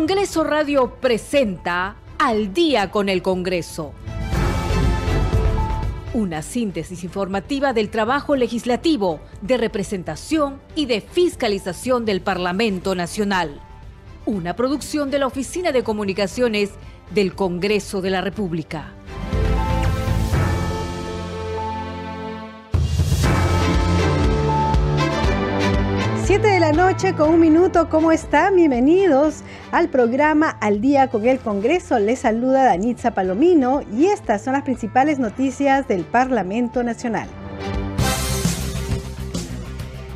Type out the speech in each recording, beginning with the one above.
Congreso Radio presenta Al día con el Congreso. Una síntesis informativa del trabajo legislativo, de representación y de fiscalización del Parlamento Nacional. Una producción de la Oficina de Comunicaciones del Congreso de la República. Siete de la noche con un minuto, ¿cómo están? Bienvenidos al programa Al Día con el Congreso. Les saluda Danitza Palomino y estas son las principales noticias del Parlamento Nacional.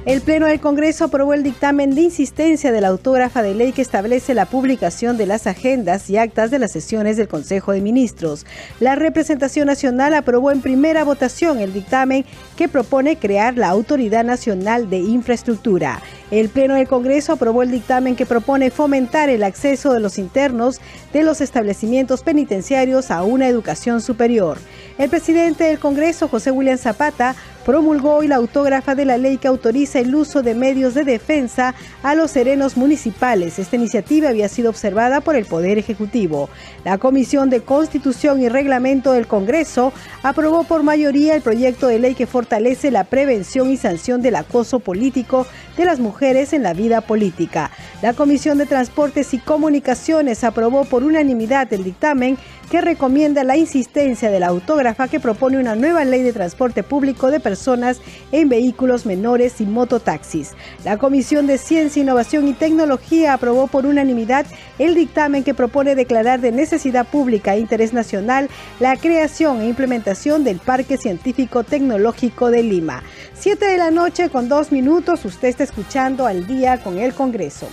El Pleno del Congreso aprobó el dictamen de insistencia de la autógrafa de ley que establece la publicación de las agendas y actas de las sesiones del Consejo de Ministros. La representación nacional aprobó en primera votación el dictamen que propone crear la Autoridad Nacional de Infraestructura. El Pleno del Congreso aprobó el dictamen que propone fomentar el acceso de los internos de los establecimientos penitenciarios a una educación superior. El presidente del Congreso, José William Zapata, promulgó hoy la autógrafa de la ley que autoriza el uso de medios de defensa a los serenos municipales. Esta iniciativa había sido observada por el Poder Ejecutivo. La Comisión de Constitución y Reglamento del Congreso aprobó por mayoría el proyecto de ley que fortalece la prevención y sanción del acoso político de las mujeres en la vida política. La Comisión de Transportes y Comunicaciones aprobó por unanimidad el dictamen que recomienda la insistencia de la autógrafa que propone una nueva ley de transporte público de personas en vehículos menores y mototaxis. La Comisión de Ciencia, Innovación y Tecnología aprobó por unanimidad el dictamen que propone declarar de necesidad pública e interés nacional la creación e implementación del Parque Científico Tecnológico de Lima. Siete de la noche con dos minutos, usted está escuchando al día con el Congreso.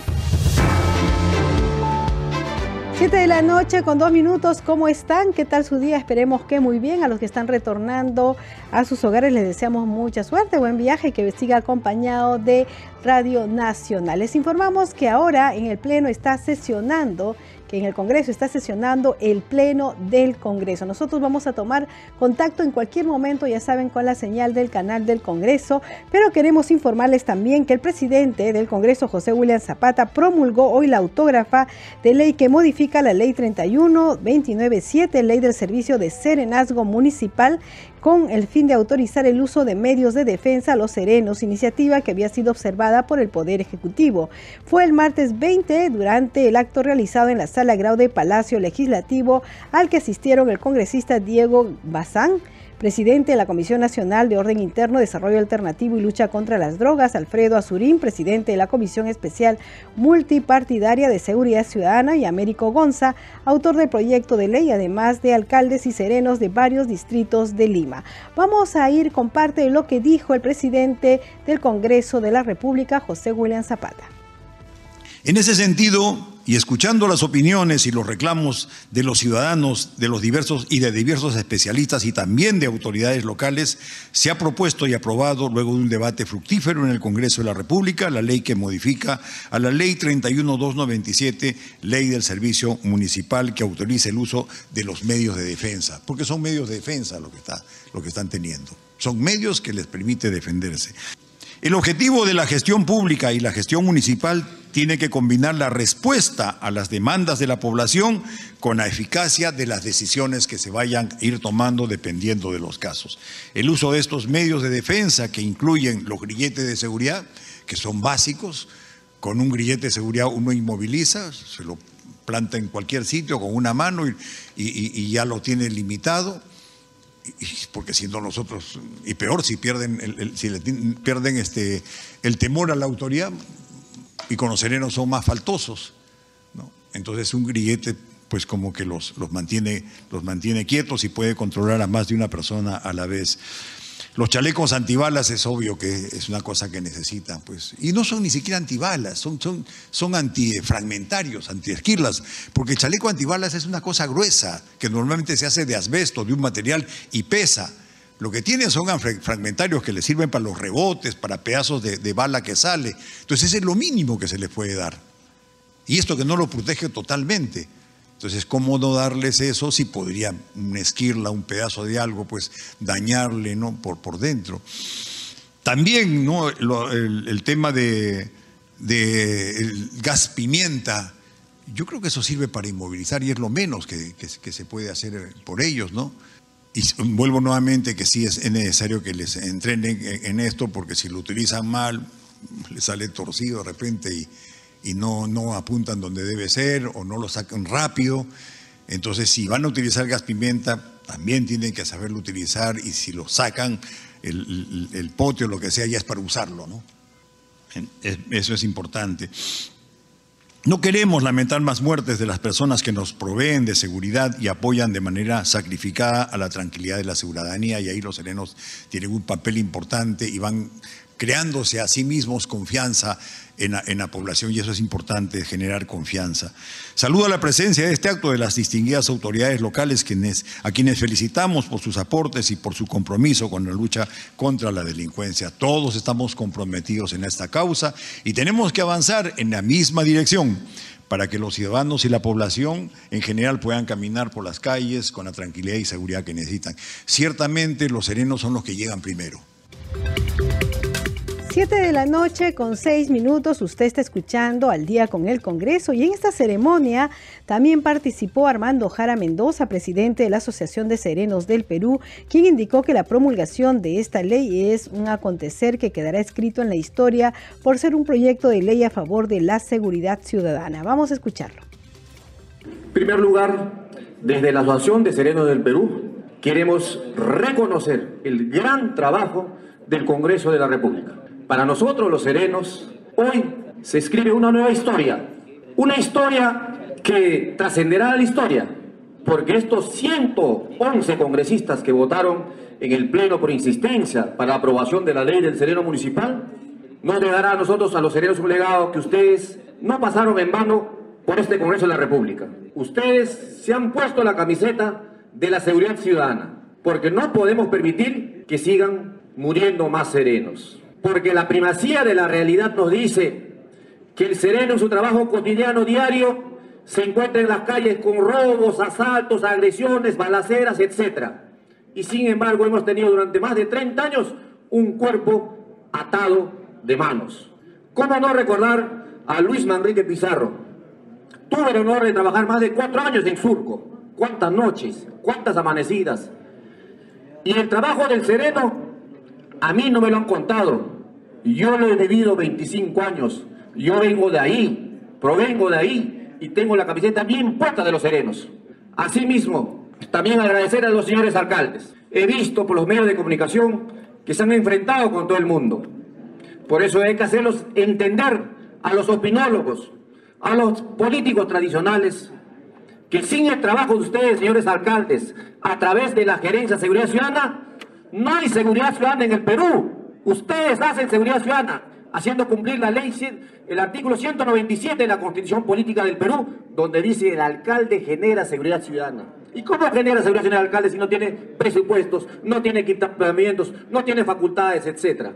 7 de la noche con dos minutos, ¿cómo están? ¿Qué tal su día? Esperemos que muy bien. A los que están retornando a sus hogares les deseamos mucha suerte, buen viaje que siga acompañado de Radio Nacional. Les informamos que ahora en el Pleno está sesionando en el Congreso está sesionando el Pleno del Congreso. Nosotros vamos a tomar contacto en cualquier momento, ya saben, con la señal del canal del Congreso, pero queremos informarles también que el presidente del Congreso, José William Zapata, promulgó hoy la autógrafa de ley que modifica la ley 31-297, ley del servicio de serenazgo municipal, con el fin de autorizar el uso de medios de defensa a los serenos, iniciativa que había sido observada por el Poder Ejecutivo. Fue el martes 20 durante el acto realizado en la Sala Grau de Palacio Legislativo al que asistieron el congresista Diego Bazán, presidente de la Comisión Nacional de Orden Interno, Desarrollo Alternativo y Lucha contra las Drogas, Alfredo Azurín, presidente de la Comisión Especial Multipartidaria de Seguridad Ciudadana, y Américo Gonza, autor del proyecto de ley, además de alcaldes y serenos de varios distritos de Lima. Vamos a ir con parte de lo que dijo el presidente del Congreso de la República, José William Zapata. En ese sentido, y escuchando las opiniones y los reclamos de los ciudadanos, de los diversos y de diversos especialistas y también de autoridades locales, se ha propuesto y aprobado luego de un debate fructífero en el Congreso de la República la ley que modifica a la Ley 31297, Ley del Servicio Municipal que autoriza el uso de los medios de defensa, porque son medios de defensa lo que está lo que están teniendo. Son medios que les permite defenderse. El objetivo de la gestión pública y la gestión municipal tiene que combinar la respuesta a las demandas de la población con la eficacia de las decisiones que se vayan a ir tomando dependiendo de los casos. El uso de estos medios de defensa que incluyen los grilletes de seguridad, que son básicos, con un grillete de seguridad uno inmoviliza, se lo planta en cualquier sitio con una mano y, ya lo tiene limitado porque siendo nosotros, y peor si pierden, el, si le pierden este, el temor a la autoridad, y con los serenos son más faltosos. ¿no? Entonces un grillete pues como que los, los, mantiene, los mantiene quietos y puede controlar a más de una persona a la vez. Los chalecos antibalas es obvio que es una cosa que necesitan, pues. Y no son ni siquiera antibalas, son, son, son antifragmentarios, antiesquirlas, porque el chaleco antibalas es una cosa gruesa, que normalmente se hace de asbesto, de un material, y pesa. Lo que tiene son fragmentarios que le sirven para los rebotes, para pedazos de, de bala que sale. Entonces ese es lo mínimo que se le puede dar. Y esto que no lo protege totalmente. Entonces, ¿cómo no darles eso si podría una esquirla, un pedazo de algo, pues dañarle ¿no? por, por dentro? También ¿no? el, tema de, de gas pimienta, yo creo que eso sirve para inmovilizar y es lo menos que, se puede hacer por ellos, ¿no? Y vuelvo nuevamente que sí es necesario que les entrenen en esto, porque si lo utilizan mal, les sale torcido de repente y, y no, no apuntan donde debe ser o no lo sacan rápido. Entonces, si van a utilizar gas pimienta, también tienen que saberlo utilizar y si lo sacan, el, el, pote o lo que sea, ya es para usarlo, ¿no? Eso es importante. No queremos lamentar más muertes de las personas que nos proveen de seguridad y apoyan de manera sacrificada a la tranquilidad de la ciudadanía y ahí los serenos tienen un papel importante y van creándose a sí mismos confianza en la, población y eso es importante, generar confianza. Saludo a la presencia de este acto de las distinguidas autoridades locales quienes, a quienes felicitamos por sus aportes y por su compromiso con la lucha contra la delincuencia. Todos estamos comprometidos en esta causa y tenemos que avanzar en la misma dirección para que los ciudadanos y la población en general puedan caminar por las calles con la tranquilidad y seguridad que necesitan. Ciertamente los serenos son los que llegan primero. Siete de la noche con seis minutos, usted está escuchando al día con el Congreso y en esta ceremonia también participó Armando Jara Mendoza, presidente de la Asociación de Serenos del Perú, quien indicó que la promulgación de esta ley es un acontecer que quedará escrito en la historia por ser un proyecto de ley a favor de la seguridad ciudadana. Vamos a escucharlo. En primer lugar, desde la Asociación de Serenos del Perú, queremos reconocer el gran trabajo del Congreso de la República para nosotros los serenos, hoy se escribe una nueva historia, una historia que trascenderá la historia, porque estos 111 congresistas que votaron en el Pleno por insistencia para la aprobación de la ley del sereno municipal, nos dejará a nosotros, a los serenos, un legado que ustedes no pasaron en vano por este Congreso de la República. Ustedes se han puesto la camiseta de la seguridad ciudadana, porque no podemos permitir que sigan muriendo más serenos porque la primacía de la realidad nos dice que el sereno en su trabajo cotidiano diario se encuentra en las calles con robos, asaltos, agresiones, balaceras, etc. Y sin embargo hemos tenido durante más de 30 años un cuerpo atado de manos. ¿Cómo no recordar a Luis Manrique Pizarro? Tuve el honor de trabajar más de cuatro años en Surco. ¿Cuántas noches? ¿Cuántas amanecidas? Y el trabajo del sereno a mí no me lo han contado. Yo lo he vivido 25 años. Yo vengo de ahí, provengo de ahí y tengo la camiseta bien puesta de los serenos. Asimismo, también agradecer a los señores alcaldes. He visto por los medios de comunicación que se han enfrentado con todo el mundo. Por eso hay que hacerlos entender a los opinólogos, a los políticos tradicionales, que sin el trabajo de ustedes, señores alcaldes, a través de la Gerencia de Seguridad Ciudadana, no hay seguridad ciudadana en el Perú. Ustedes hacen seguridad ciudadana haciendo cumplir la ley, el artículo 197 de la Constitución Política del Perú, donde dice el alcalde genera seguridad ciudadana. ¿Y cómo genera seguridad ciudadana el alcalde si no tiene presupuestos, no tiene equipamientos, no tiene facultades, etcétera?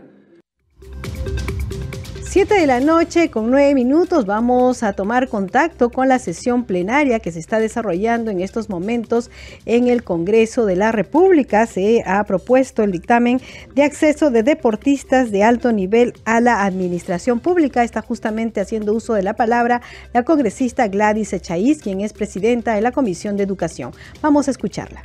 7 de la noche con 9 minutos vamos a tomar contacto con la sesión plenaria que se está desarrollando en estos momentos en el Congreso de la República. Se ha propuesto el dictamen de acceso de deportistas de alto nivel a la administración pública. Está justamente haciendo uso de la palabra la congresista Gladys Echaíz, quien es presidenta de la Comisión de Educación. Vamos a escucharla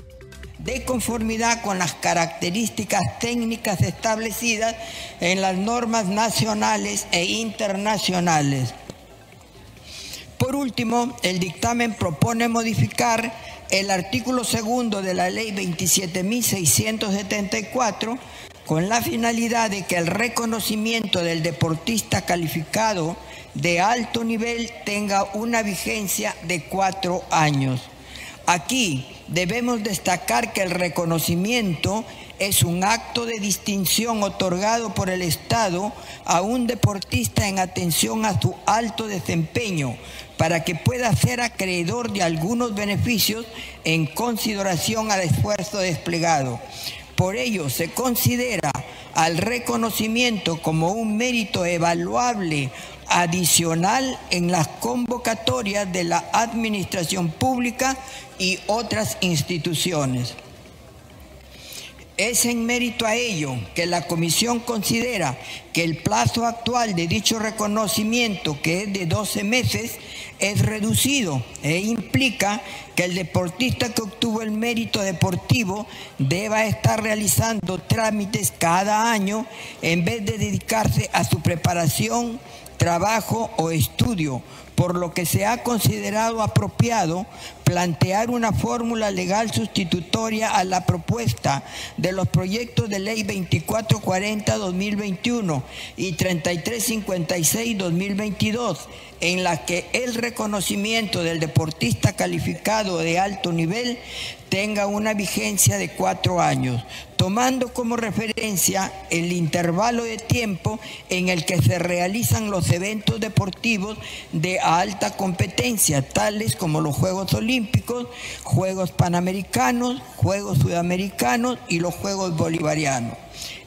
de conformidad con las características técnicas establecidas en las normas nacionales e internacionales. Por último, el dictamen propone modificar el artículo segundo de la ley 27.674 con la finalidad de que el reconocimiento del deportista calificado de alto nivel tenga una vigencia de cuatro años. Aquí debemos destacar que el reconocimiento es un acto de distinción otorgado por el Estado a un deportista en atención a su alto desempeño para que pueda ser acreedor de algunos beneficios en consideración al esfuerzo desplegado. Por ello, se considera al reconocimiento como un mérito evaluable adicional en las convocatorias de la administración pública y otras instituciones. Es en mérito a ello que la Comisión considera que el plazo actual de dicho reconocimiento, que es de 12 meses, es reducido e implica que el deportista que obtuvo el mérito deportivo deba estar realizando trámites cada año en vez de dedicarse a su preparación, trabajo o estudio por lo que se ha considerado apropiado plantear una fórmula legal sustitutoria a la propuesta de los proyectos de ley 2440-2021 y 3356-2022, en la que el reconocimiento del deportista calificado de alto nivel tenga una vigencia de cuatro años, tomando como referencia el intervalo de tiempo en el que se realizan los eventos deportivos de alta competencia, tales como los Juegos Juegos Panamericanos, Juegos Sudamericanos y los Juegos Bolivarianos.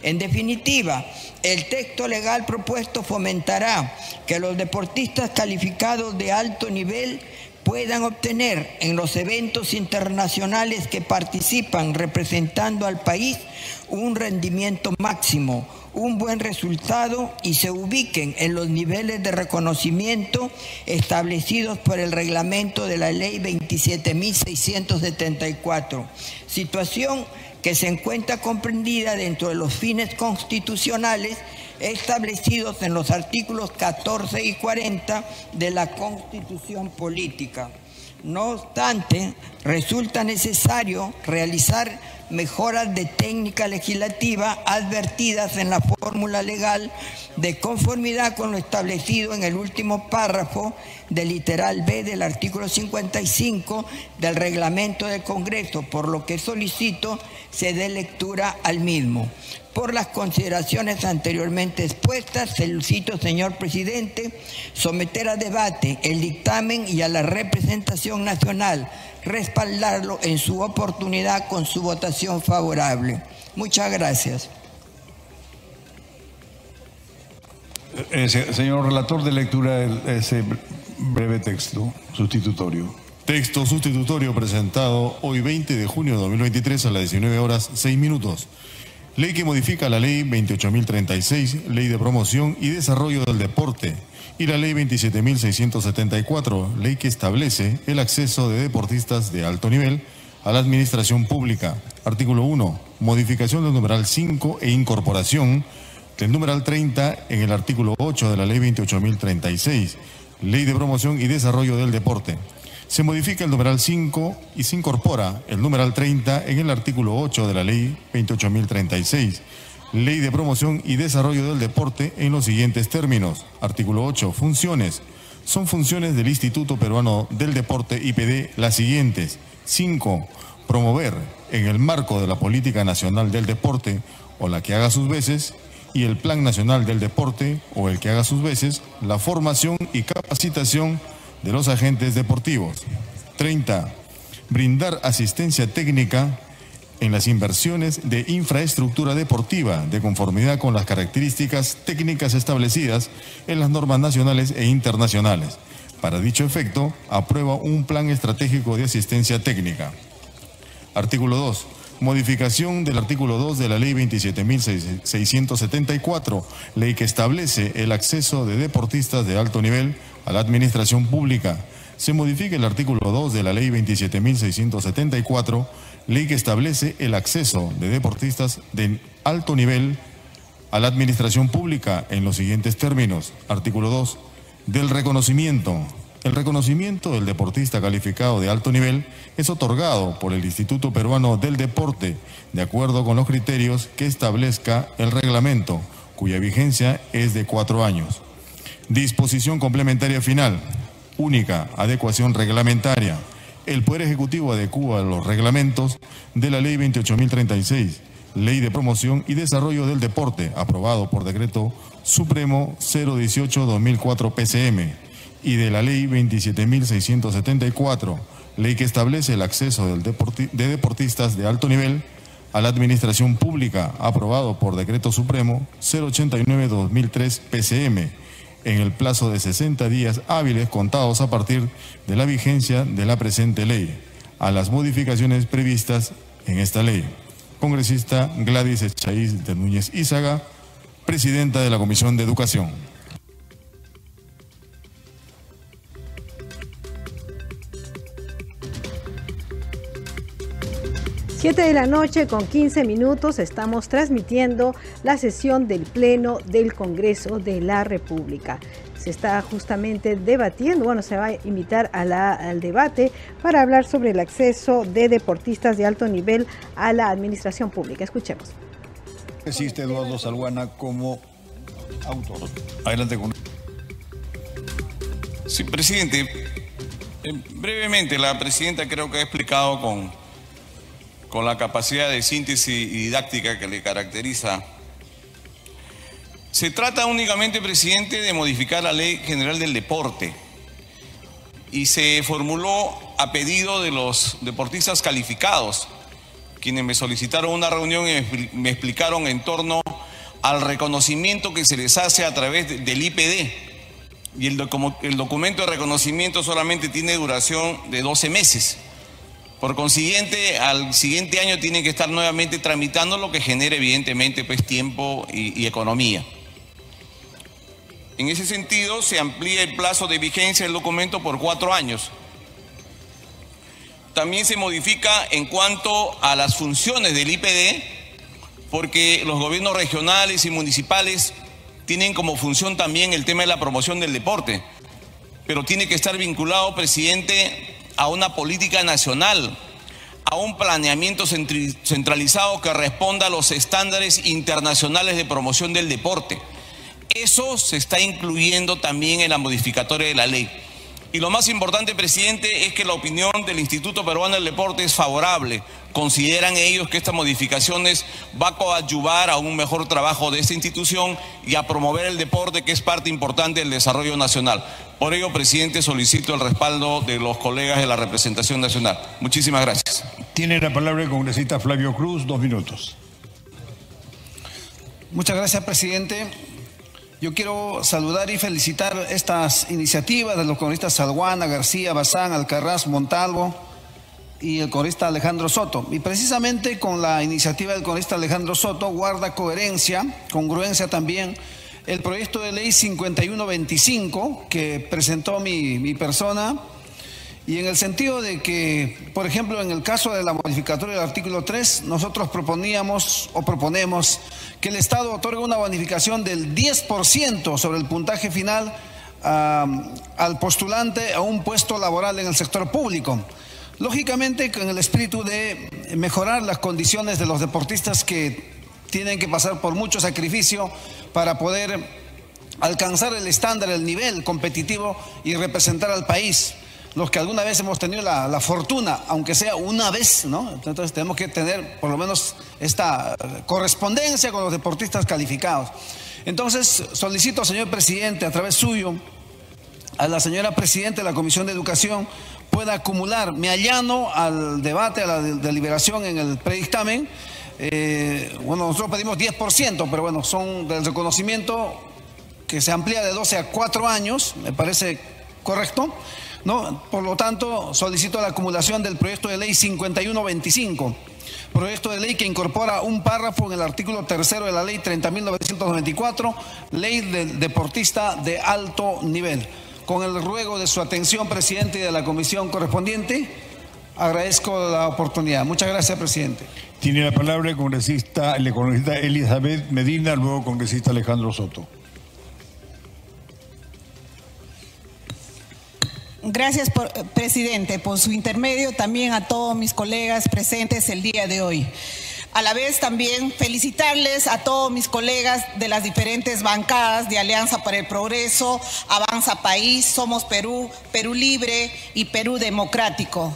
En definitiva, el texto legal propuesto fomentará que los deportistas calificados de alto nivel puedan obtener en los eventos internacionales que participan representando al país un rendimiento máximo, un buen resultado y se ubiquen en los niveles de reconocimiento establecidos por el reglamento de la ley 27.674. Situación que se encuentra comprendida dentro de los fines constitucionales establecidos en los artículos 14 y 40 de la Constitución Política. No obstante, resulta necesario realizar mejoras de técnica legislativa advertidas en la fórmula legal de conformidad con lo establecido en el último párrafo del literal B del artículo 55 del reglamento del Congreso, por lo que solicito se dé lectura al mismo. Por las consideraciones anteriormente expuestas, solicito, señor presidente, someter a debate el dictamen y a la representación nacional respaldarlo en su oportunidad con su votación favorable. Muchas gracias. Eh, señor relator de lectura, ese breve texto sustitutorio. Texto sustitutorio presentado hoy 20 de junio de 2023 a las 19 horas 6 minutos. Ley que modifica la ley 28.036, ley de promoción y desarrollo del deporte, y la ley 27.674, ley que establece el acceso de deportistas de alto nivel a la administración pública. Artículo 1. Modificación del numeral 5 e incorporación del numeral 30 en el artículo 8 de la ley 28.036, ley de promoción y desarrollo del deporte se modifica el numeral 5 y se incorpora el numeral 30 en el artículo 8 de la ley 28.036, Ley de Promoción y Desarrollo del Deporte en los siguientes términos. Artículo 8. Funciones. Son funciones del Instituto Peruano del Deporte IPD las siguientes. 5. Promover en el marco de la Política Nacional del Deporte o la que haga sus veces y el Plan Nacional del Deporte o el que haga sus veces la formación y capacitación de los agentes deportivos. 30. Brindar asistencia técnica en las inversiones de infraestructura deportiva de conformidad con las características técnicas establecidas en las normas nacionales e internacionales. Para dicho efecto, aprueba un plan estratégico de asistencia técnica. Artículo 2. Modificación del artículo 2 de la Ley 27.674, ley que establece el acceso de deportistas de alto nivel a la administración pública. Se modifica el artículo 2 de la Ley 27.674, ley que establece el acceso de deportistas de alto nivel a la administración pública en los siguientes términos. Artículo 2. Del reconocimiento. El reconocimiento del deportista calificado de alto nivel es otorgado por el Instituto Peruano del Deporte de acuerdo con los criterios que establezca el reglamento, cuya vigencia es de cuatro años. Disposición complementaria final. Única. Adecuación reglamentaria. El Poder Ejecutivo adecua los reglamentos de la Ley 28.036, Ley de Promoción y Desarrollo del Deporte, aprobado por Decreto Supremo 018-2004 PCM, y de la Ley 27.674, ley que establece el acceso de deportistas de alto nivel a la administración pública, aprobado por Decreto Supremo 089-2003 PCM en el plazo de 60 días hábiles contados a partir de la vigencia de la presente ley, a las modificaciones previstas en esta ley. congresista Gladys Echaíz de Núñez Ízaga, presidenta de la Comisión de Educación. Siete de la noche con 15 minutos estamos transmitiendo la sesión del Pleno del Congreso de la República se está justamente debatiendo, bueno, se va a invitar al debate para hablar sobre el acceso de deportistas de alto nivel a la administración pública. Escuchemos. Existe Eduardo Salguana como autor. Adelante con. Sí, presidente. Eh, brevemente, la presidenta creo que ha explicado con, con la capacidad de síntesis y didáctica que le caracteriza se trata únicamente, presidente, de modificar la ley general del deporte y se formuló a pedido de los deportistas calificados, quienes me solicitaron una reunión y me explicaron en torno al reconocimiento que se les hace a través del IPD. Y el, el documento de reconocimiento solamente tiene duración de 12 meses. Por consiguiente, al siguiente año tienen que estar nuevamente tramitando lo que genera evidentemente pues, tiempo y economía. En ese sentido, se amplía el plazo de vigencia del documento por cuatro años. También se modifica en cuanto a las funciones del IPD, porque los gobiernos regionales y municipales tienen como función también el tema de la promoción del deporte, pero tiene que estar vinculado, presidente, a una política nacional, a un planeamiento centralizado que responda a los estándares internacionales de promoción del deporte. Eso se está incluyendo también en la modificatoria de la ley. Y lo más importante, presidente, es que la opinión del Instituto Peruano del Deporte es favorable. Consideran ellos que estas modificaciones va a coadyuvar a un mejor trabajo de esta institución y a promover el deporte, que es parte importante del desarrollo nacional. Por ello, presidente, solicito el respaldo de los colegas de la representación nacional. Muchísimas gracias. Tiene la palabra el congresista Flavio Cruz, dos minutos. Muchas gracias, presidente. Yo quiero saludar y felicitar estas iniciativas de los congresistas Salguana, García, Bazán, Alcarraz, Montalvo y el congresista Alejandro Soto. Y precisamente con la iniciativa del congresista Alejandro Soto guarda coherencia, congruencia también, el proyecto de ley 5125 que presentó mi persona y en el sentido de que, por ejemplo, en el caso de la modificatoria del artículo 3, nosotros proponíamos o proponemos que el Estado otorgue una bonificación del 10% sobre el puntaje final al postulante a un puesto laboral en el sector público. Lógicamente, con el espíritu de mejorar las condiciones de los deportistas que tienen que pasar por mucho sacrificio para poder alcanzar el estándar, el nivel competitivo y representar al país los que alguna vez hemos tenido la, fortuna, aunque sea una vez, ¿no? Entonces tenemos que tener por lo menos esta correspondencia con los deportistas calificados. Entonces solicito, señor presidente, a través suyo, a la señora presidenta de la Comisión de Educación, pueda acumular, me allano al debate, a la deliberación en el predictamen. Eh, bueno, nosotros pedimos 10%, pero bueno, son del reconocimiento que se amplía de 12 a 4 años, me parece correcto. ¿No? Por lo tanto, solicito la acumulación del proyecto de ley 5125, proyecto de ley que incorpora un párrafo en el artículo tercero de la ley 30.994, ley del deportista de alto nivel. Con el ruego de su atención, presidente, y de la comisión correspondiente, agradezco la oportunidad. Muchas gracias, presidente. Tiene la palabra el congresista, el congresista Elizabeth Medina, luego congresista Alejandro Soto. Gracias, presidente, por su intermedio, también a todos mis colegas presentes el día de hoy. A la vez también felicitarles a todos mis colegas de las diferentes bancadas de Alianza para el Progreso, Avanza País, Somos Perú, Perú Libre y Perú Democrático,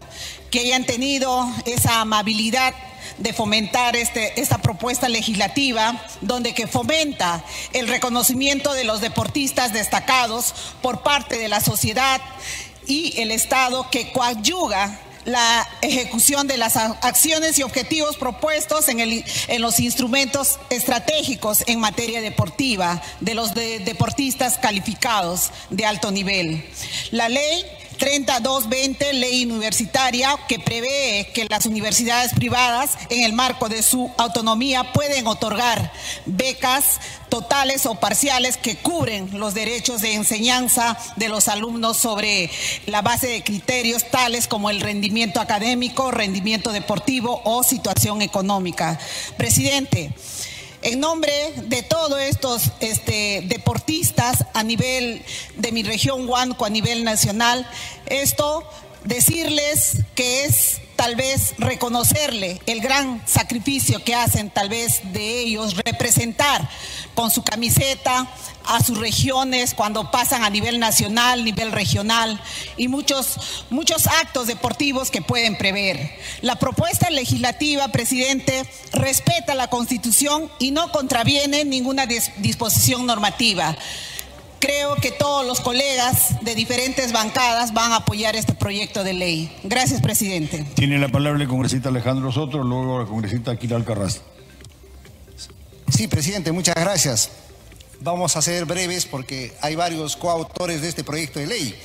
que hayan tenido esa amabilidad de fomentar este, esta propuesta legislativa donde que fomenta el reconocimiento de los deportistas destacados por parte de la sociedad y el Estado que coadyuga la ejecución de las acciones y objetivos propuestos en, el, en los instrumentos estratégicos en materia deportiva de los deportistas calificados de alto nivel. La ley 3220, ley universitaria, que prevé que las universidades privadas, en el marco de su autonomía, pueden otorgar becas totales o parciales que cubren los derechos de enseñanza de los alumnos sobre la base de criterios tales como el rendimiento académico, rendimiento deportivo o situación económica. Presidente, en nombre de todos estos este, deportistas a nivel de mi región Huanco, a nivel nacional, esto decirles que es tal vez reconocerle el gran sacrificio que hacen tal vez de ellos, representar con su camiseta a sus regiones cuando pasan a nivel nacional, nivel regional y muchos, muchos actos deportivos que pueden prever. La propuesta legislativa, presidente, respeta la Constitución y no contraviene ninguna disposición normativa. Creo que todos los colegas de diferentes bancadas van a apoyar este proyecto de ley. Gracias, presidente. Tiene la palabra el congresista Alejandro Soto, luego la congresista Aquila Alcarraz. Sí, presidente, muchas gracias. Vamos a ser breves porque hay varios coautores de este proyecto de ley.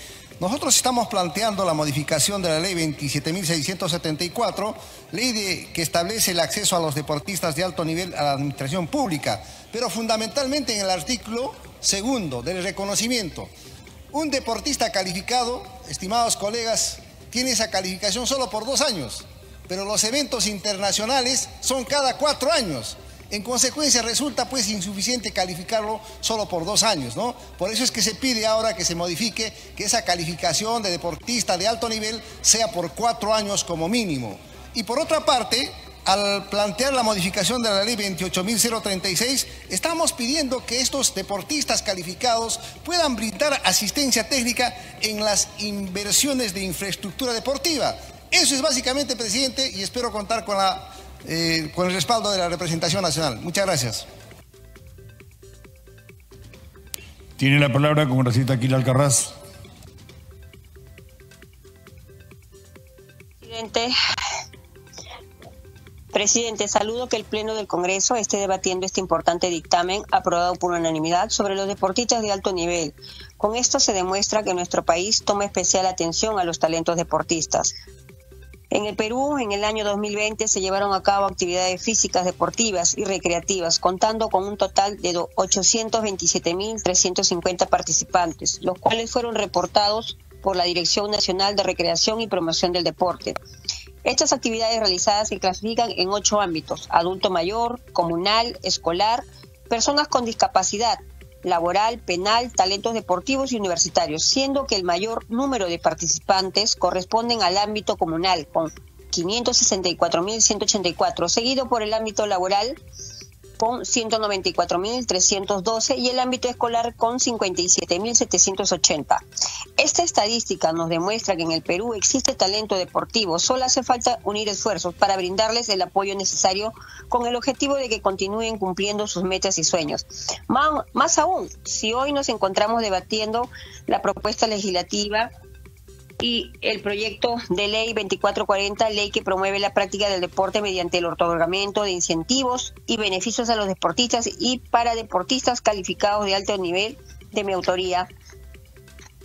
Nosotros estamos planteando la modificación de la ley 27.674, ley de, que establece el acceso a los deportistas de alto nivel a la administración pública, pero fundamentalmente en el artículo segundo del reconocimiento. Un deportista calificado, estimados colegas, tiene esa calificación solo por dos años, pero los eventos internacionales son cada cuatro años. En consecuencia resulta pues insuficiente calificarlo solo por dos años, ¿no? Por eso es que se pide ahora que se modifique que esa calificación de deportista de alto nivel sea por cuatro años como mínimo. Y por otra parte, al plantear la modificación de la ley 28.036, estamos pidiendo que estos deportistas calificados puedan brindar asistencia técnica en las inversiones de infraestructura deportiva. Eso es básicamente, presidente, y espero contar con la eh, con el respaldo de la representación nacional. Muchas gracias. Tiene la palabra congresista Aquila Alcarraz. Presidente, saludo que el Pleno del Congreso esté debatiendo este importante dictamen aprobado por unanimidad sobre los deportistas de alto nivel. Con esto se demuestra que nuestro país toma especial atención a los talentos deportistas. En el Perú, en el año 2020, se llevaron a cabo actividades físicas, deportivas y recreativas, contando con un total de 827.350 participantes, los cuales fueron reportados por la Dirección Nacional de Recreación y Promoción del Deporte. Estas actividades realizadas se clasifican en ocho ámbitos, adulto mayor, comunal, escolar, personas con discapacidad, laboral, penal, talentos deportivos y universitarios, siendo que el mayor número de participantes corresponden al ámbito comunal, con 564.184, seguido por el ámbito laboral, con 194.312 y el ámbito escolar con 57.780. Esta estadística nos demuestra que en el Perú existe talento deportivo, solo hace falta unir esfuerzos para brindarles el apoyo necesario con el objetivo de que continúen cumpliendo sus metas y sueños. Más, más aún, si hoy nos encontramos debatiendo la propuesta legislativa y el proyecto de ley 2440, ley que promueve la práctica del deporte mediante el otorgamiento de incentivos y beneficios a los deportistas y para deportistas calificados de alto nivel de mi autoría.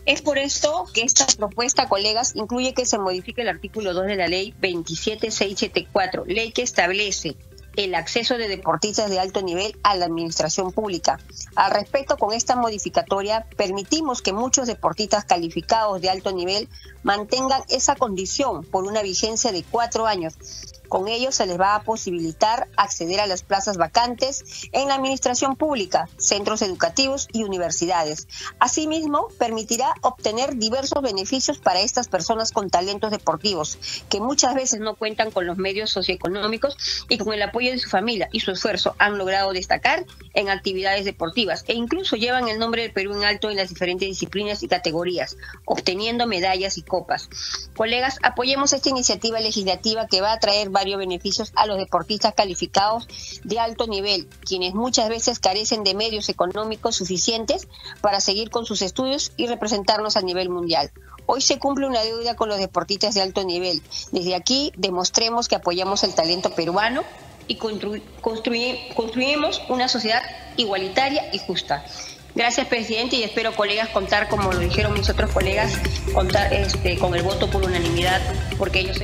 Es por esto que esta propuesta, colegas, incluye que se modifique el artículo 2 de la ley 27674, ley que establece el acceso de deportistas de alto nivel a la administración pública. Al respecto, con esta modificatoria, permitimos que muchos deportistas calificados de alto nivel mantengan esa condición por una vigencia de cuatro años con ello se les va a posibilitar acceder a las plazas vacantes en la administración pública, centros educativos y universidades. Asimismo, permitirá obtener diversos beneficios para estas personas con talentos deportivos, que muchas veces no cuentan con los medios socioeconómicos y con el apoyo de su familia y su esfuerzo han logrado destacar en actividades deportivas e incluso llevan el nombre del Perú en alto en las diferentes disciplinas y categorías, obteniendo medallas y copas. Colegas, apoyemos esta iniciativa legislativa que va a traer varios beneficios a los deportistas calificados de alto nivel, quienes muchas veces carecen de medios económicos suficientes para seguir con sus estudios y representarnos a nivel mundial. Hoy se cumple una deuda con los deportistas de alto nivel. Desde aquí demostremos que apoyamos el talento peruano y construimos una sociedad igualitaria y justa. Gracias, presidente, y espero, colegas, contar, como lo dijeron mis otros colegas, contar este, con el voto por unanimidad, porque ellos...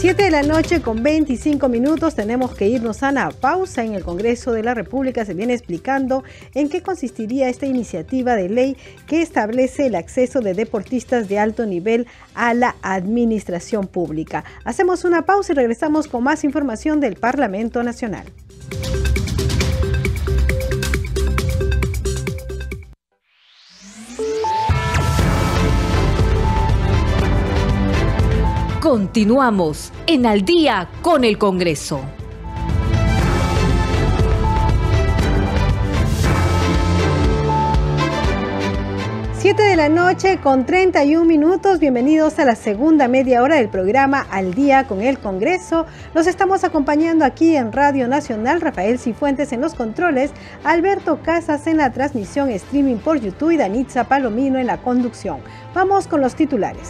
7 de la noche con 25 minutos tenemos que irnos a una pausa en el Congreso de la República. Se viene explicando en qué consistiría esta iniciativa de ley que establece el acceso de deportistas de alto nivel a la administración pública. Hacemos una pausa y regresamos con más información del Parlamento Nacional. Continuamos en Al día con el Congreso. Siete de la noche con 31 minutos. Bienvenidos a la segunda media hora del programa Al día con el Congreso. Los estamos acompañando aquí en Radio Nacional. Rafael Cifuentes en los controles, Alberto Casas en la transmisión streaming por YouTube y Danitza Palomino en la conducción. Vamos con los titulares.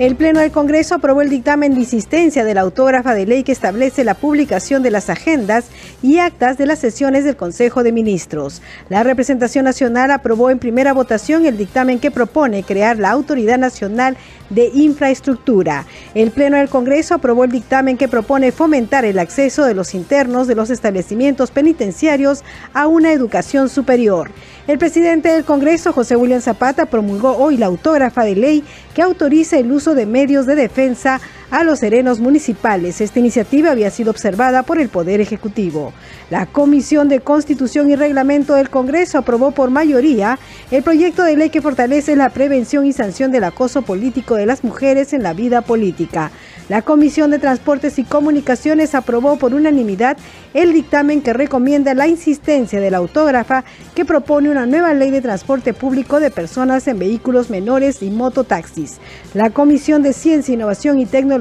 El Pleno del Congreso aprobó el dictamen de insistencia de la autógrafa de ley que establece la publicación de las agendas y actas de las sesiones del Consejo de Ministros. La representación nacional aprobó en primera votación el dictamen que propone crear la Autoridad Nacional de Infraestructura. El Pleno del Congreso aprobó el dictamen que propone fomentar el acceso de los internos de los establecimientos penitenciarios a una educación superior. El presidente del Congreso, José William Zapata, promulgó hoy la autógrafa de ley que autoriza el uso de medios de defensa a los serenos municipales. Esta iniciativa había sido observada por el Poder Ejecutivo. La Comisión de Constitución y Reglamento del Congreso aprobó por mayoría el proyecto de ley que fortalece la prevención y sanción del acoso político de las mujeres en la vida política. La Comisión de Transportes y Comunicaciones aprobó por unanimidad el dictamen que recomienda la insistencia de la autógrafa que propone una nueva ley de transporte público de personas en vehículos menores y mototaxis. La Comisión de Ciencia, Innovación y Tecnología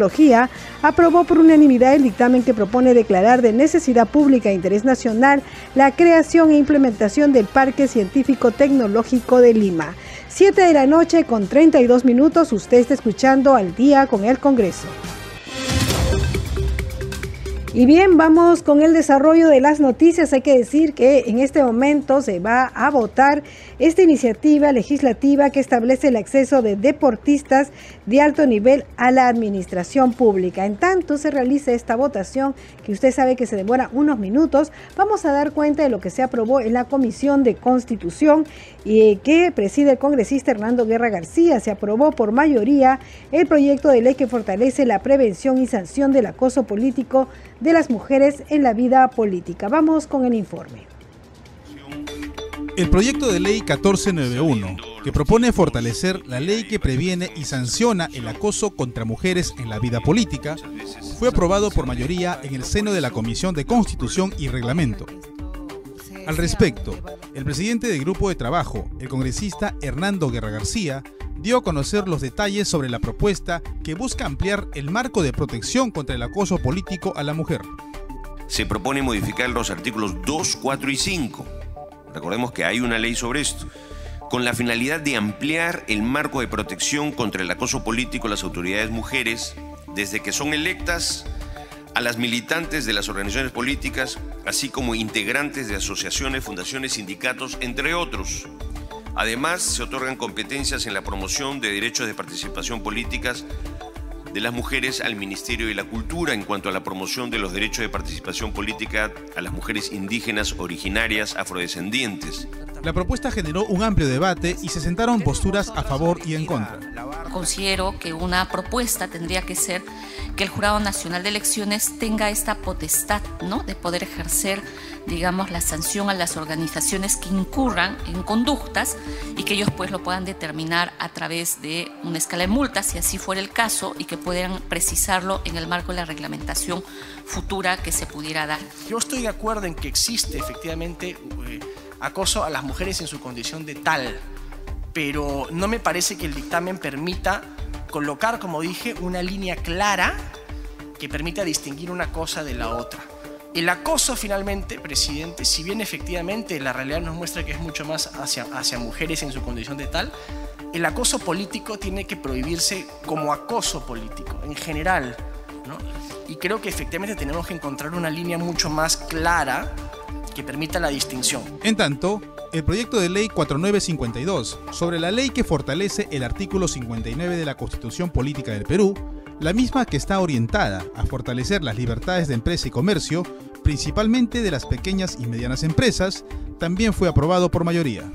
aprobó por unanimidad el dictamen que propone declarar de necesidad pública e interés nacional la creación e implementación del Parque Científico Tecnológico de Lima. 7 de la noche con 32 minutos, usted está escuchando al día con el Congreso. Y bien, vamos con el desarrollo de las noticias. Hay que decir que en este momento se va a votar esta iniciativa legislativa que establece el acceso de deportistas de alto nivel a la administración pública. En tanto se realiza esta votación, que usted sabe que se demora unos minutos, vamos a dar cuenta de lo que se aprobó en la Comisión de Constitución y que preside el congresista Hernando Guerra García. Se aprobó por mayoría el proyecto de ley que fortalece la prevención y sanción del acoso político de las mujeres en la vida política. Vamos con el informe. El proyecto de ley 1491, que propone fortalecer la ley que previene y sanciona el acoso contra mujeres en la vida política, fue aprobado por mayoría en el seno de la Comisión de Constitución y Reglamento. Al respecto, el presidente del grupo de trabajo, el congresista Hernando Guerra García, dio a conocer los detalles sobre la propuesta que busca ampliar el marco de protección contra el acoso político a la mujer. Se propone modificar los artículos 2, 4 y 5. Recordemos que hay una ley sobre esto con la finalidad de ampliar el marco de protección contra el acoso político a las autoridades mujeres, desde que son electas a las militantes de las organizaciones políticas, así como integrantes de asociaciones, fundaciones, sindicatos, entre otros. Además, se otorgan competencias en la promoción de derechos de participación políticas de las mujeres al Ministerio de la Cultura en cuanto a la promoción de los derechos de participación política a las mujeres indígenas originarias afrodescendientes. La propuesta generó un amplio debate y se sentaron posturas a favor y en contra. Considero que una propuesta tendría que ser que el Jurado Nacional de Elecciones tenga esta potestad, ¿no? De poder ejercer, digamos, la sanción a las organizaciones que incurran en conductas y que ellos pues lo puedan determinar a través de una escala de multas, si así fuera el caso, y que puedan precisarlo en el marco de la reglamentación futura que se pudiera dar. Yo estoy de acuerdo en que existe efectivamente eh, acoso a las mujeres en su condición de tal, pero no me parece que el dictamen permita colocar, como dije, una línea clara que permita distinguir una cosa de la otra. El acoso finalmente, presidente, si bien efectivamente la realidad nos muestra que es mucho más hacia, hacia mujeres en su condición de tal, el acoso político tiene que prohibirse como acoso político, en general. ¿no? Y creo que efectivamente tenemos que encontrar una línea mucho más clara que permita la distinción. En tanto, el proyecto de ley 4952 sobre la ley que fortalece el artículo 59 de la Constitución Política del Perú, la misma que está orientada a fortalecer las libertades de empresa y comercio, principalmente de las pequeñas y medianas empresas, también fue aprobado por mayoría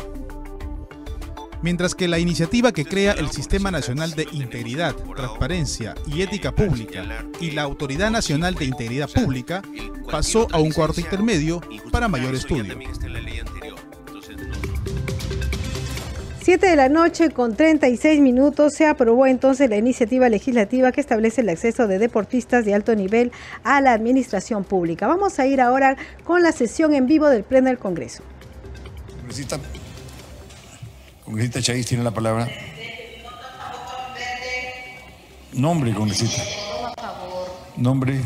mientras que la iniciativa que crea el Sistema Nacional de Integridad, Transparencia y Ética Pública y la Autoridad Nacional de Integridad Pública pasó a un cuarto intermedio para mayor estudio. 7 de la noche con 36 minutos se aprobó entonces la iniciativa legislativa que establece el acceso de deportistas de alto nivel a la administración pública. Vamos a ir ahora con la sesión en vivo del Pleno del Congreso. Congresista Chávez tiene la palabra. Nombre, congresista. Nombre.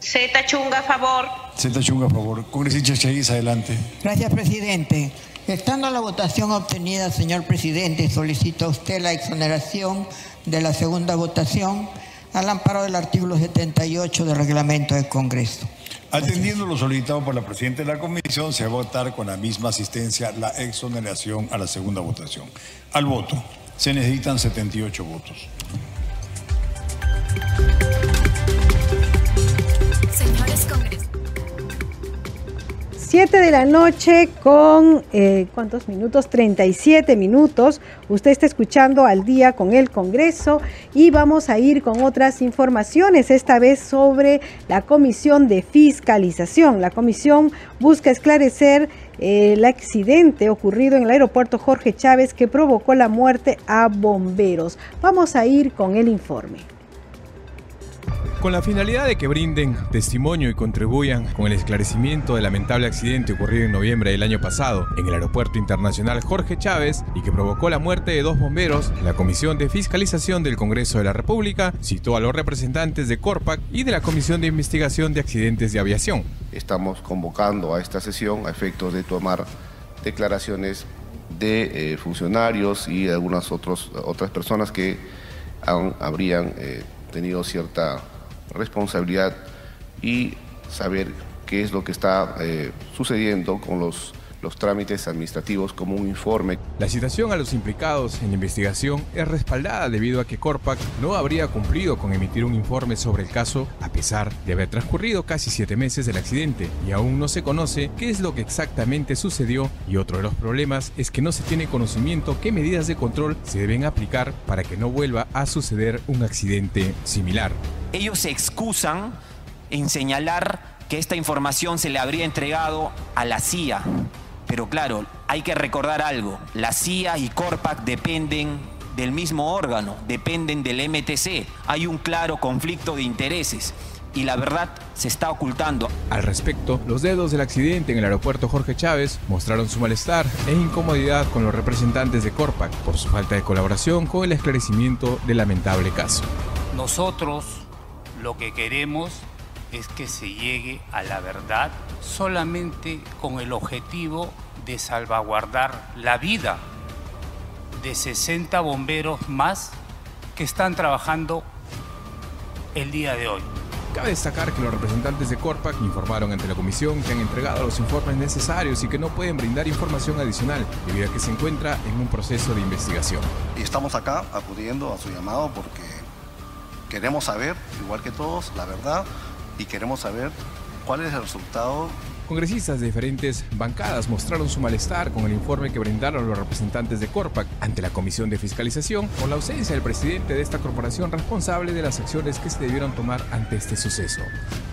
Z Chunga, a favor. Z Chunga, a favor. Congresista Chávez, adelante. Gracias, presidente. Estando la votación obtenida, señor presidente, solicita usted la exoneración de la segunda votación al amparo del artículo 78 del reglamento del Congreso. Atendiendo lo solicitado por la presidenta de la comisión, se va a votar con la misma asistencia la exoneración a la segunda votación. Al voto, se necesitan 78 votos. 7 de la noche con, eh, ¿cuántos minutos? 37 minutos. Usted está escuchando al día con el Congreso y vamos a ir con otras informaciones, esta vez sobre la Comisión de Fiscalización. La comisión busca esclarecer eh, el accidente ocurrido en el aeropuerto Jorge Chávez que provocó la muerte a bomberos. Vamos a ir con el informe. Con la finalidad de que brinden testimonio y contribuyan con el esclarecimiento del lamentable accidente ocurrido en noviembre del año pasado en el Aeropuerto Internacional Jorge Chávez y que provocó la muerte de dos bomberos, la Comisión de Fiscalización del Congreso de la República citó a los representantes de Corpac y de la Comisión de Investigación de Accidentes de Aviación. Estamos convocando a esta sesión a efectos de tomar declaraciones de eh, funcionarios y de algunas otras personas que habrían eh, tenido cierta responsabilidad y saber qué es lo que está eh, sucediendo con los los trámites administrativos como un informe. La citación a los implicados en la investigación es respaldada debido a que Corpac no habría cumplido con emitir un informe sobre el caso a pesar de haber transcurrido casi siete meses del accidente y aún no se conoce qué es lo que exactamente sucedió y otro de los problemas es que no se tiene conocimiento qué medidas de control se deben aplicar para que no vuelva a suceder un accidente similar ellos se excusan en señalar que esta información se le habría entregado a la CIA. Pero claro, hay que recordar algo, la CIA y Corpac dependen del mismo órgano, dependen del MTC. Hay un claro conflicto de intereses y la verdad se está ocultando. Al respecto, los dedos del accidente en el aeropuerto Jorge Chávez mostraron su malestar e incomodidad con los representantes de Corpac por su falta de colaboración con el esclarecimiento del lamentable caso. Nosotros lo que queremos es que se llegue a la verdad solamente con el objetivo de salvaguardar la vida de 60 bomberos más que están trabajando el día de hoy. Cabe destacar que los representantes de Corpac informaron ante la comisión que han entregado los informes necesarios y que no pueden brindar información adicional debido a que se encuentra en un proceso de investigación. Y estamos acá acudiendo a su llamado porque queremos saber, igual que todos, la verdad y queremos saber cuál es el resultado. Congresistas de diferentes bancadas mostraron su malestar con el informe que brindaron los representantes de Corpac ante la Comisión de Fiscalización con la ausencia del presidente de esta corporación responsable de las acciones que se debieron tomar ante este suceso.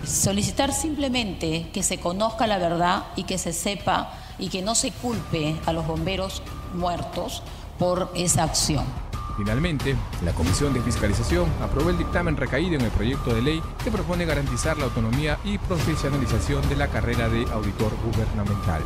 Solicitar simplemente que se conozca la verdad y que se sepa y que no se culpe a los bomberos muertos por esa acción. Finalmente, la Comisión de Fiscalización aprobó el dictamen recaído en el proyecto de ley que propone garantizar la autonomía y profesionalización de la carrera de auditor gubernamental.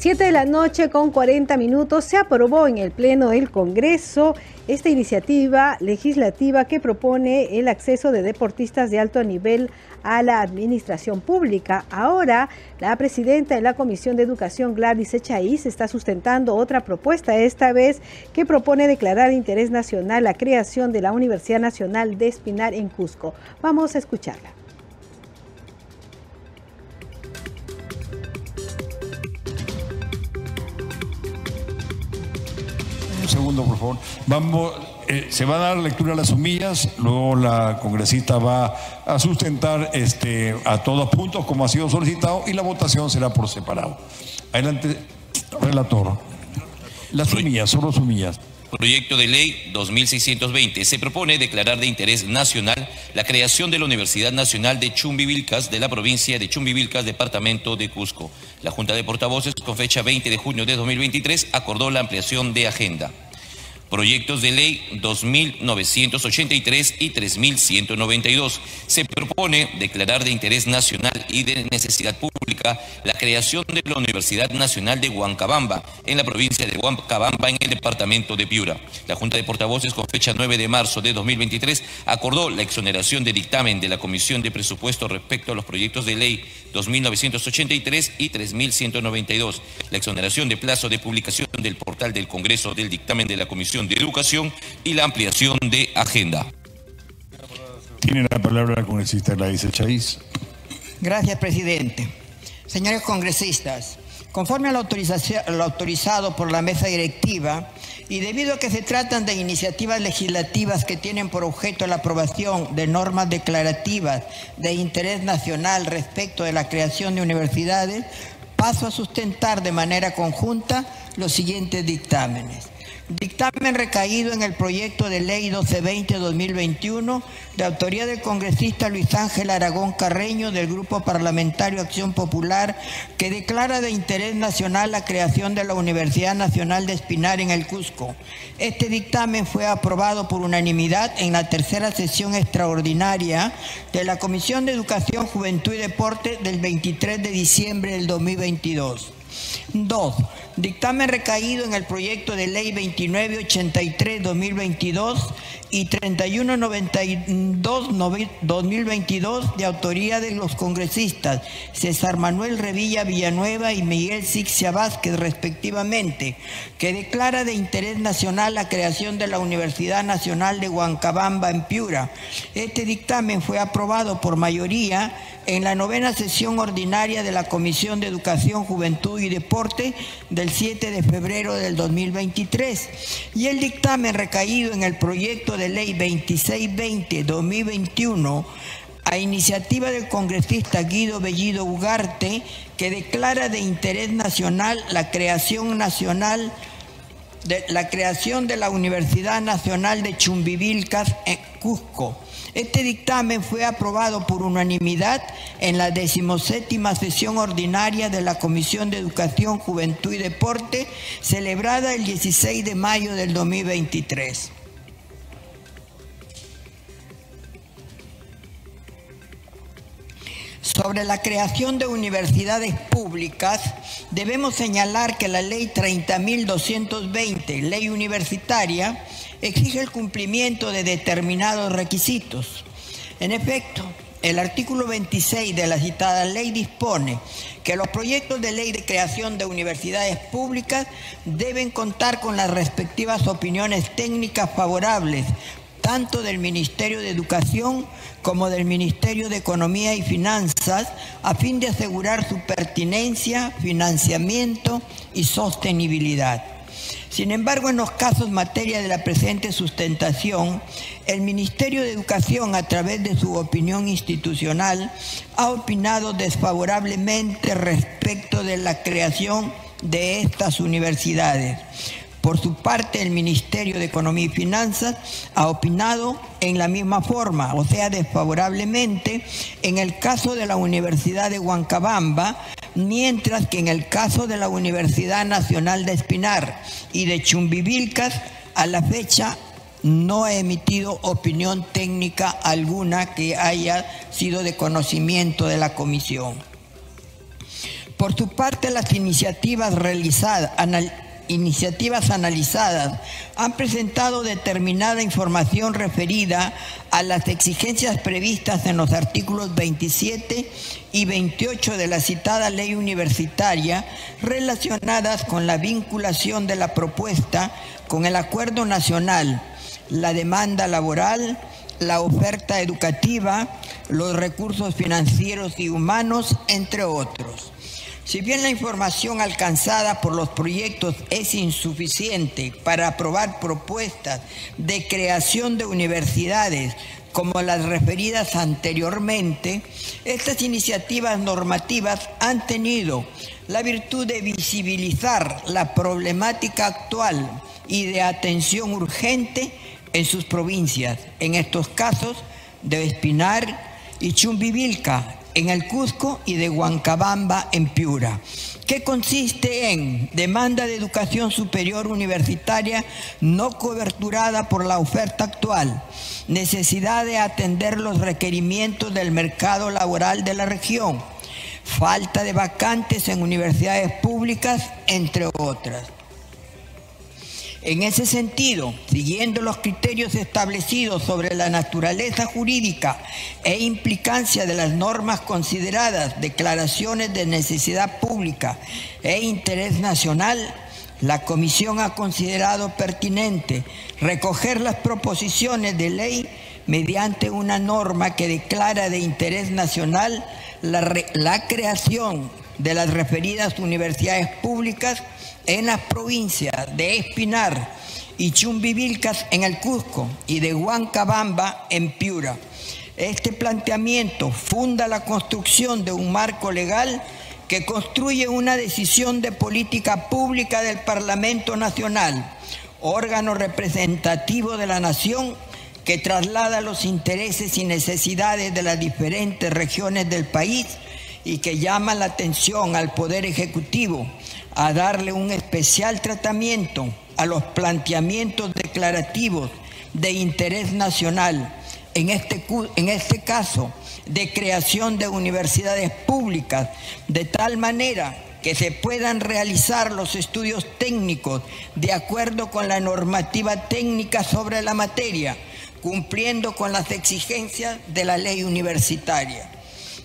7 de la noche con 40 minutos se aprobó en el Pleno del Congreso esta iniciativa legislativa que propone el acceso de deportistas de alto nivel a la administración pública. Ahora, la presidenta de la Comisión de Educación, Gladys Echaíz, está sustentando otra propuesta, esta vez que propone declarar de interés nacional la creación de la Universidad Nacional de Espinar en Cusco. Vamos a escucharla. Por favor. Vamos, eh, se va a dar lectura a las humillas, luego la congresista va a sustentar este, a todos puntos como ha sido solicitado y la votación será por separado. Adelante, relator. Las humillas, solo humillas. Proyecto de Ley 2620. Se propone declarar de interés nacional la creación de la Universidad Nacional de Chumbivilcas de la provincia de Chumbivilcas, departamento de Cusco. La Junta de Portavoces, con fecha 20 de junio de 2023, acordó la ampliación de agenda. Proyectos de ley 2983 y 3192. Se propone declarar de interés nacional y de necesidad pública la creación de la Universidad Nacional de Huancabamba en la provincia de Huancabamba en el departamento de Piura. La Junta de Portavoces con fecha 9 de marzo de 2023 acordó la exoneración de dictamen de la Comisión de Presupuesto respecto a los proyectos de ley 2983 y 3192. La exoneración de plazo de publicación del portal del Congreso del dictamen de la Comisión de Educación y la ampliación de agenda. Tiene la palabra la congresista Gladys Chávez. Gracias, presidente. Señores congresistas, conforme a lo autorizado por la mesa directiva y debido a que se tratan de iniciativas legislativas que tienen por objeto la aprobación de normas declarativas de interés nacional respecto de la creación de universidades, paso a sustentar de manera conjunta los siguientes dictámenes. Dictamen recaído en el proyecto de ley 1220-2021 de autoría del congresista Luis Ángel Aragón Carreño del Grupo Parlamentario Acción Popular que declara de interés nacional la creación de la Universidad Nacional de Espinar en el Cusco. Este dictamen fue aprobado por unanimidad en la tercera sesión extraordinaria de la Comisión de Educación, Juventud y Deporte del 23 de diciembre del 2022. 2. Dictamen recaído en el proyecto de ley 2983-2022 y 3192-2022 de autoría de los congresistas César Manuel Revilla Villanueva y Miguel Sixia Vázquez respectivamente, que declara de interés nacional la creación de la Universidad Nacional de Huancabamba en Piura. Este dictamen fue aprobado por mayoría en la novena sesión ordinaria de la Comisión de Educación, Juventud y Deporte del 7 de febrero del 2023 y el dictamen recaído en el proyecto de ley 2620-2021 a iniciativa del congresista Guido Bellido Ugarte que declara de interés nacional la creación nacional de la creación de la Universidad Nacional de Chumbivilcas en Cusco este dictamen fue aprobado por unanimidad en la decimoséptima sesión ordinaria de la Comisión de Educación, Juventud y Deporte, celebrada el 16 de mayo del 2023. Sobre la creación de universidades públicas, debemos señalar que la Ley 30.220, Ley Universitaria, exige el cumplimiento de determinados requisitos. En efecto, el artículo 26 de la citada ley dispone que los proyectos de ley de creación de universidades públicas deben contar con las respectivas opiniones técnicas favorables, tanto del Ministerio de Educación como del Ministerio de Economía y Finanzas, a fin de asegurar su pertinencia, financiamiento y sostenibilidad. Sin embargo, en los casos materia de la presente sustentación, el Ministerio de Educación, a través de su opinión institucional, ha opinado desfavorablemente respecto de la creación de estas universidades. Por su parte, el Ministerio de Economía y Finanzas ha opinado en la misma forma, o sea, desfavorablemente, en el caso de la Universidad de Huancabamba, mientras que en el caso de la Universidad Nacional de Espinar y de Chumbivilcas, a la fecha no ha emitido opinión técnica alguna que haya sido de conocimiento de la comisión. Por su parte, las iniciativas realizadas, iniciativas analizadas han presentado determinada información referida a las exigencias previstas en los artículos 27 y 28 de la citada ley universitaria relacionadas con la vinculación de la propuesta con el acuerdo nacional, la demanda laboral, la oferta educativa, los recursos financieros y humanos, entre otros. Si bien la información alcanzada por los proyectos es insuficiente para aprobar propuestas de creación de universidades como las referidas anteriormente, estas iniciativas normativas han tenido la virtud de visibilizar la problemática actual y de atención urgente en sus provincias, en estos casos de Espinar y Chumbivilca, en el Cusco y de Huancabamba en Piura, que consiste en demanda de educación superior universitaria no coberturada por la oferta actual, necesidad de atender los requerimientos del mercado laboral de la región, falta de vacantes en universidades públicas, entre otras. En ese sentido, siguiendo los criterios establecidos sobre la naturaleza jurídica e implicancia de las normas consideradas declaraciones de necesidad pública e interés nacional, la Comisión ha considerado pertinente recoger las proposiciones de ley mediante una norma que declara de interés nacional la, la creación de las referidas universidades públicas en las provincias de Espinar y Chumbivilcas en el Cusco y de Huancabamba en Piura. Este planteamiento funda la construcción de un marco legal que construye una decisión de política pública del Parlamento Nacional, órgano representativo de la nación que traslada los intereses y necesidades de las diferentes regiones del país y que llama la atención al Poder Ejecutivo a darle un especial tratamiento a los planteamientos declarativos de interés nacional, en este, en este caso de creación de universidades públicas, de tal manera que se puedan realizar los estudios técnicos de acuerdo con la normativa técnica sobre la materia, cumpliendo con las exigencias de la ley universitaria.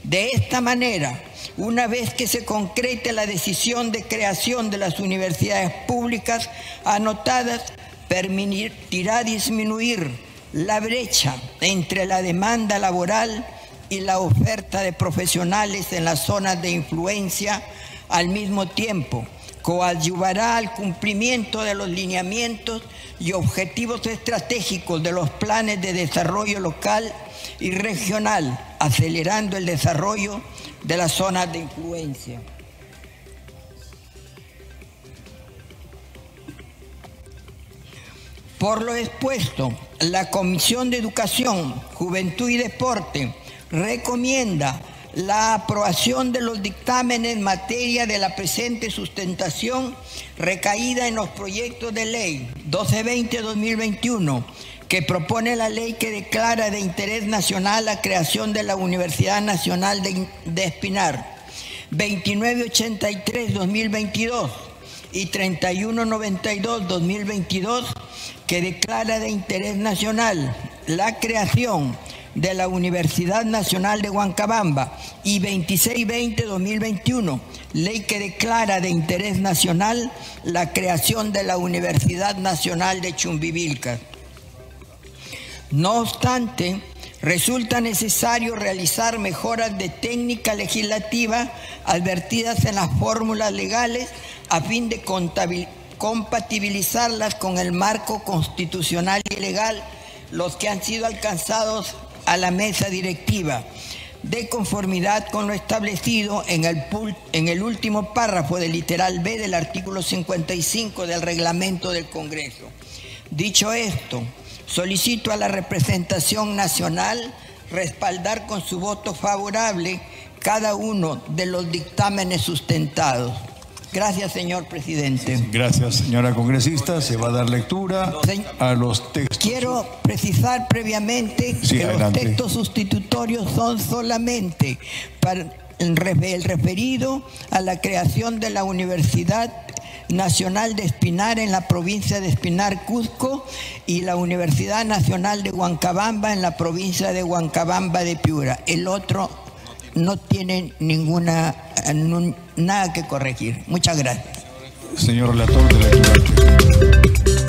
De esta manera, una vez que se concrete la decisión de creación de las universidades públicas anotadas, permitirá disminuir la brecha entre la demanda laboral y la oferta de profesionales en las zonas de influencia al mismo tiempo, coadyuvará al cumplimiento de los lineamientos y objetivos estratégicos de los planes de desarrollo local y regional, acelerando el desarrollo de las zonas de influencia. Por lo expuesto, la Comisión de Educación, Juventud y Deporte recomienda la aprobación de los dictámenes en materia de la presente sustentación recaída en los proyectos de ley 1220-2021 que propone la ley que declara de interés nacional la creación de la Universidad Nacional de, Espinar, 2983-2022 y 3192-2022, que declara de interés nacional la creación de la Universidad Nacional de Huancabamba y 2620-2021, ley que declara de interés nacional la creación de la Universidad Nacional de Chumbivilcas. No obstante, resulta necesario realizar mejoras de técnica legislativa advertidas en las fórmulas legales a fin de compatibilizarlas con el marco constitucional y legal, los que han sido alcanzados a la mesa directiva, de conformidad con lo establecido en el, último párrafo del literal B del artículo 55 del reglamento del Congreso. Dicho esto, Solicito a la representación nacional respaldar con su voto favorable cada uno de los dictámenes sustentados. Gracias, señor presidente. Gracias, señora congresista. Se va a dar lectura a los textos. Quiero precisar previamente que los textos sustitutorios son solamente para el referido a la creación de la Universidad Nacional de Espinar en la provincia de Espinar, Cusco, y la Universidad Nacional de Huancabamba en la provincia de Huancabamba de Piura. El otro no tiene ninguna nada que corregir. Muchas gracias. Señor relator, de.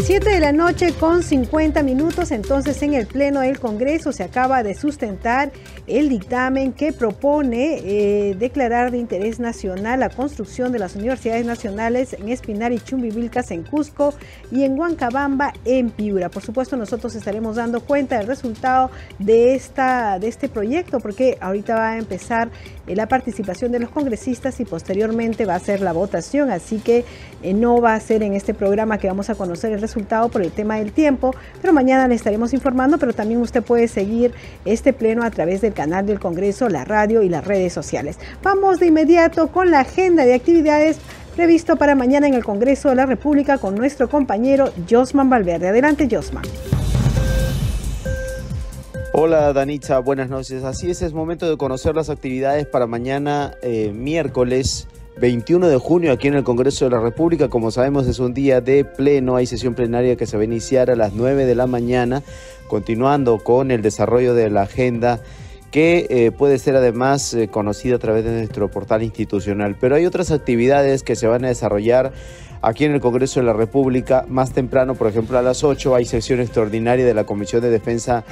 7 de la noche con 50 minutos, entonces en el Pleno del Congreso se acaba de sustentar el dictamen que propone eh, declarar de interés nacional la construcción de las universidades nacionales en Espinar y Chumbivilcas en Cusco y en Huancabamba en Piura. Por supuesto, nosotros estaremos dando cuenta del resultado de, esta, de este proyecto porque ahorita va a empezar eh, la participación de los congresistas y posteriormente va a ser la votación, así que eh, no va a ser en este programa que vamos a conocer el resultado por el tema del tiempo, pero mañana le estaremos informando, pero también usted puede seguir este pleno a través del canal del Congreso, la radio y las redes sociales. Vamos de inmediato con la agenda de actividades previsto para mañana en el Congreso de la República con nuestro compañero Josman Valverde. Adelante, Josman. Hola Danitza, buenas noches. Así es, es momento de conocer las actividades para mañana eh, miércoles 21 de junio aquí en el Congreso de la República. Como sabemos es un día de pleno, hay sesión plenaria que se va a iniciar a las 9 de la mañana, continuando con el desarrollo de la agenda que eh, puede ser además eh, conocida a través de nuestro portal institucional. Pero hay otras actividades que se van a desarrollar aquí en el Congreso de la República. Más temprano, por ejemplo, a las 8 hay sesión extraordinaria de la Comisión de Defensa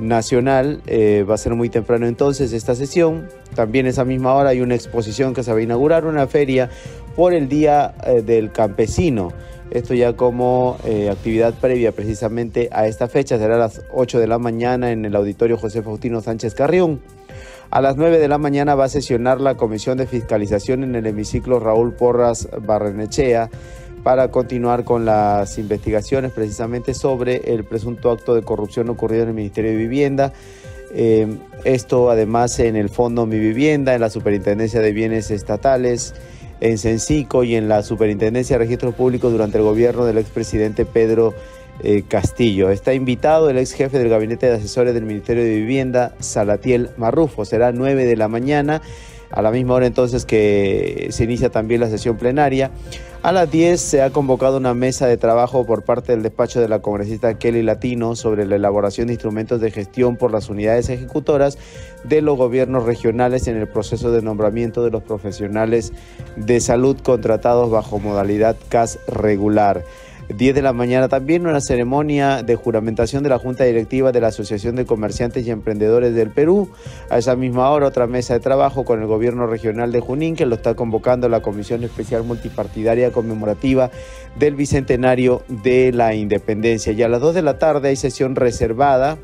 Nacional. Eh, va a ser muy temprano entonces esta sesión. También esa misma hora hay una exposición que se va a inaugurar, una feria por el Día eh, del Campesino. Esto ya como eh, actividad previa precisamente a esta fecha, será a las 8 de la mañana en el auditorio José Faustino Sánchez Carrión. A las 9 de la mañana va a sesionar la Comisión de Fiscalización en el hemiciclo Raúl Porras Barrenechea para continuar con las investigaciones precisamente sobre el presunto acto de corrupción ocurrido en el Ministerio de Vivienda. Eh, esto además en el Fondo Mi Vivienda, en la Superintendencia de Bienes Estatales, en Sencico y en la Superintendencia de Registros Públicos durante el gobierno del expresidente Pedro eh, Castillo. Está invitado el ex jefe del Gabinete de Asesores del Ministerio de Vivienda, Salatiel Marrufo. Será 9 de la mañana, a la misma hora entonces que se inicia también la sesión plenaria. A las 10 se ha convocado una mesa de trabajo por parte del despacho de la congresista Kelly Latino sobre la elaboración de instrumentos de gestión por las unidades ejecutoras de los gobiernos regionales en el proceso de nombramiento de los profesionales de salud contratados bajo modalidad CAS regular. 10 de la mañana también una ceremonia de juramentación de la Junta Directiva de la Asociación de Comerciantes y Emprendedores del Perú. A esa misma hora otra mesa de trabajo con el gobierno regional de Junín que lo está convocando la Comisión Especial Multipartidaria Conmemorativa del Bicentenario de la Independencia. Y a las 2 de la tarde hay sesión reservada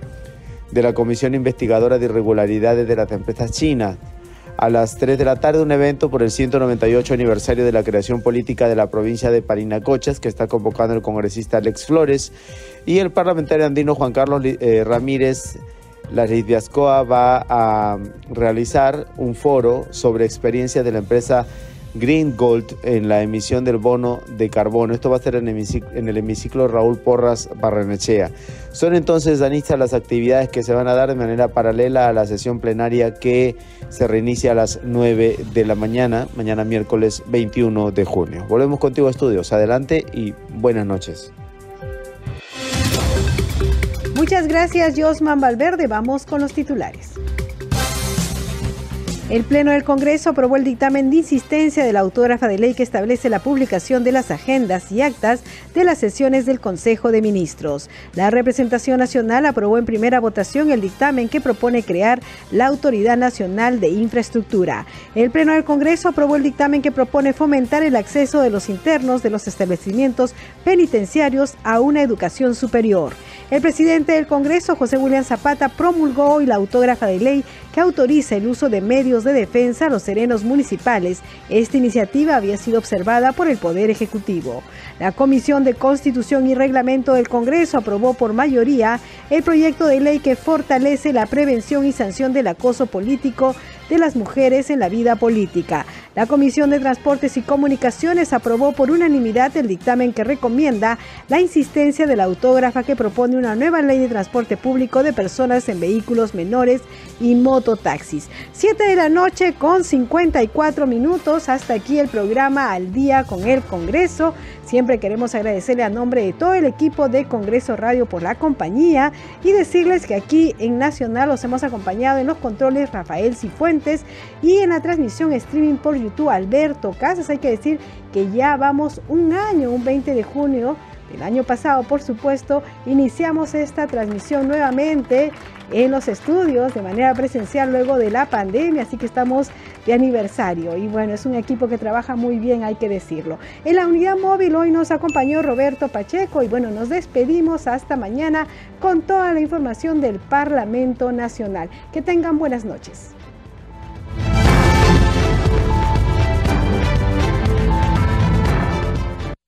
de la Comisión Investigadora de Irregularidades de las Empresas Chinas a las 3 de la tarde un evento por el 198 aniversario de la creación política de la provincia de Parinacochas que está convocando el congresista Alex Flores. Y el parlamentario andino Juan Carlos eh, Ramírez la va a realizar un foro sobre experiencia de la empresa Green Gold en la emisión del bono de carbono. Esto va a ser en, el hemiciclo Raúl Porras Barrenechea. Son entonces, Danista, las actividades que se van a dar de manera paralela a la sesión plenaria que se reinicia a las 9 de la mañana, mañana miércoles 21 de junio. Volvemos contigo a estudios. Adelante y buenas noches. Muchas gracias, Josman Valverde. Vamos con los titulares. El Pleno del Congreso aprobó el dictamen de insistencia de la autógrafa de ley que establece la publicación de las agendas y actas de las sesiones del Consejo de Ministros. La representación nacional aprobó en primera votación el dictamen que propone crear la Autoridad Nacional de Infraestructura. El Pleno del Congreso aprobó el dictamen que propone fomentar el acceso de los internos de los establecimientos penitenciarios a una educación superior. El presidente del Congreso, José William Zapata, promulgó hoy la autógrafa de ley que autoriza el uso de medios de defensa a los serenos municipales. Esta iniciativa había sido observada por el Poder Ejecutivo. La Comisión de Constitución y Reglamento del Congreso aprobó por mayoría el proyecto de ley que fortalece la prevención y sanción del acoso político de las mujeres en la vida política. La Comisión de Transportes y Comunicaciones aprobó por unanimidad el dictamen que recomienda la insistencia de la autógrafa que propone una nueva ley de transporte público de personas en vehículos menores y mototaxis. Siete de la noche con 54 minutos. Hasta aquí el programa Al Día con el Congreso. Siempre queremos agradecerle a nombre de todo el equipo de Congreso Radio por la compañía y decirles que aquí en Nacional los hemos acompañado en los controles Rafael Cifuentes y en la transmisión streaming por YouTube Alberto Casas. Hay que decir que ya vamos un año, un 20 de junio el año pasado, por supuesto, iniciamos esta transmisión nuevamente en los estudios de manera presencial luego de la pandemia, así que estamos de aniversario. Y bueno, es un equipo que trabaja muy bien, hay que decirlo. En la unidad móvil hoy nos acompañó Roberto Pacheco y bueno, nos despedimos hasta mañana con toda la información del Parlamento Nacional. Que tengan buenas noches.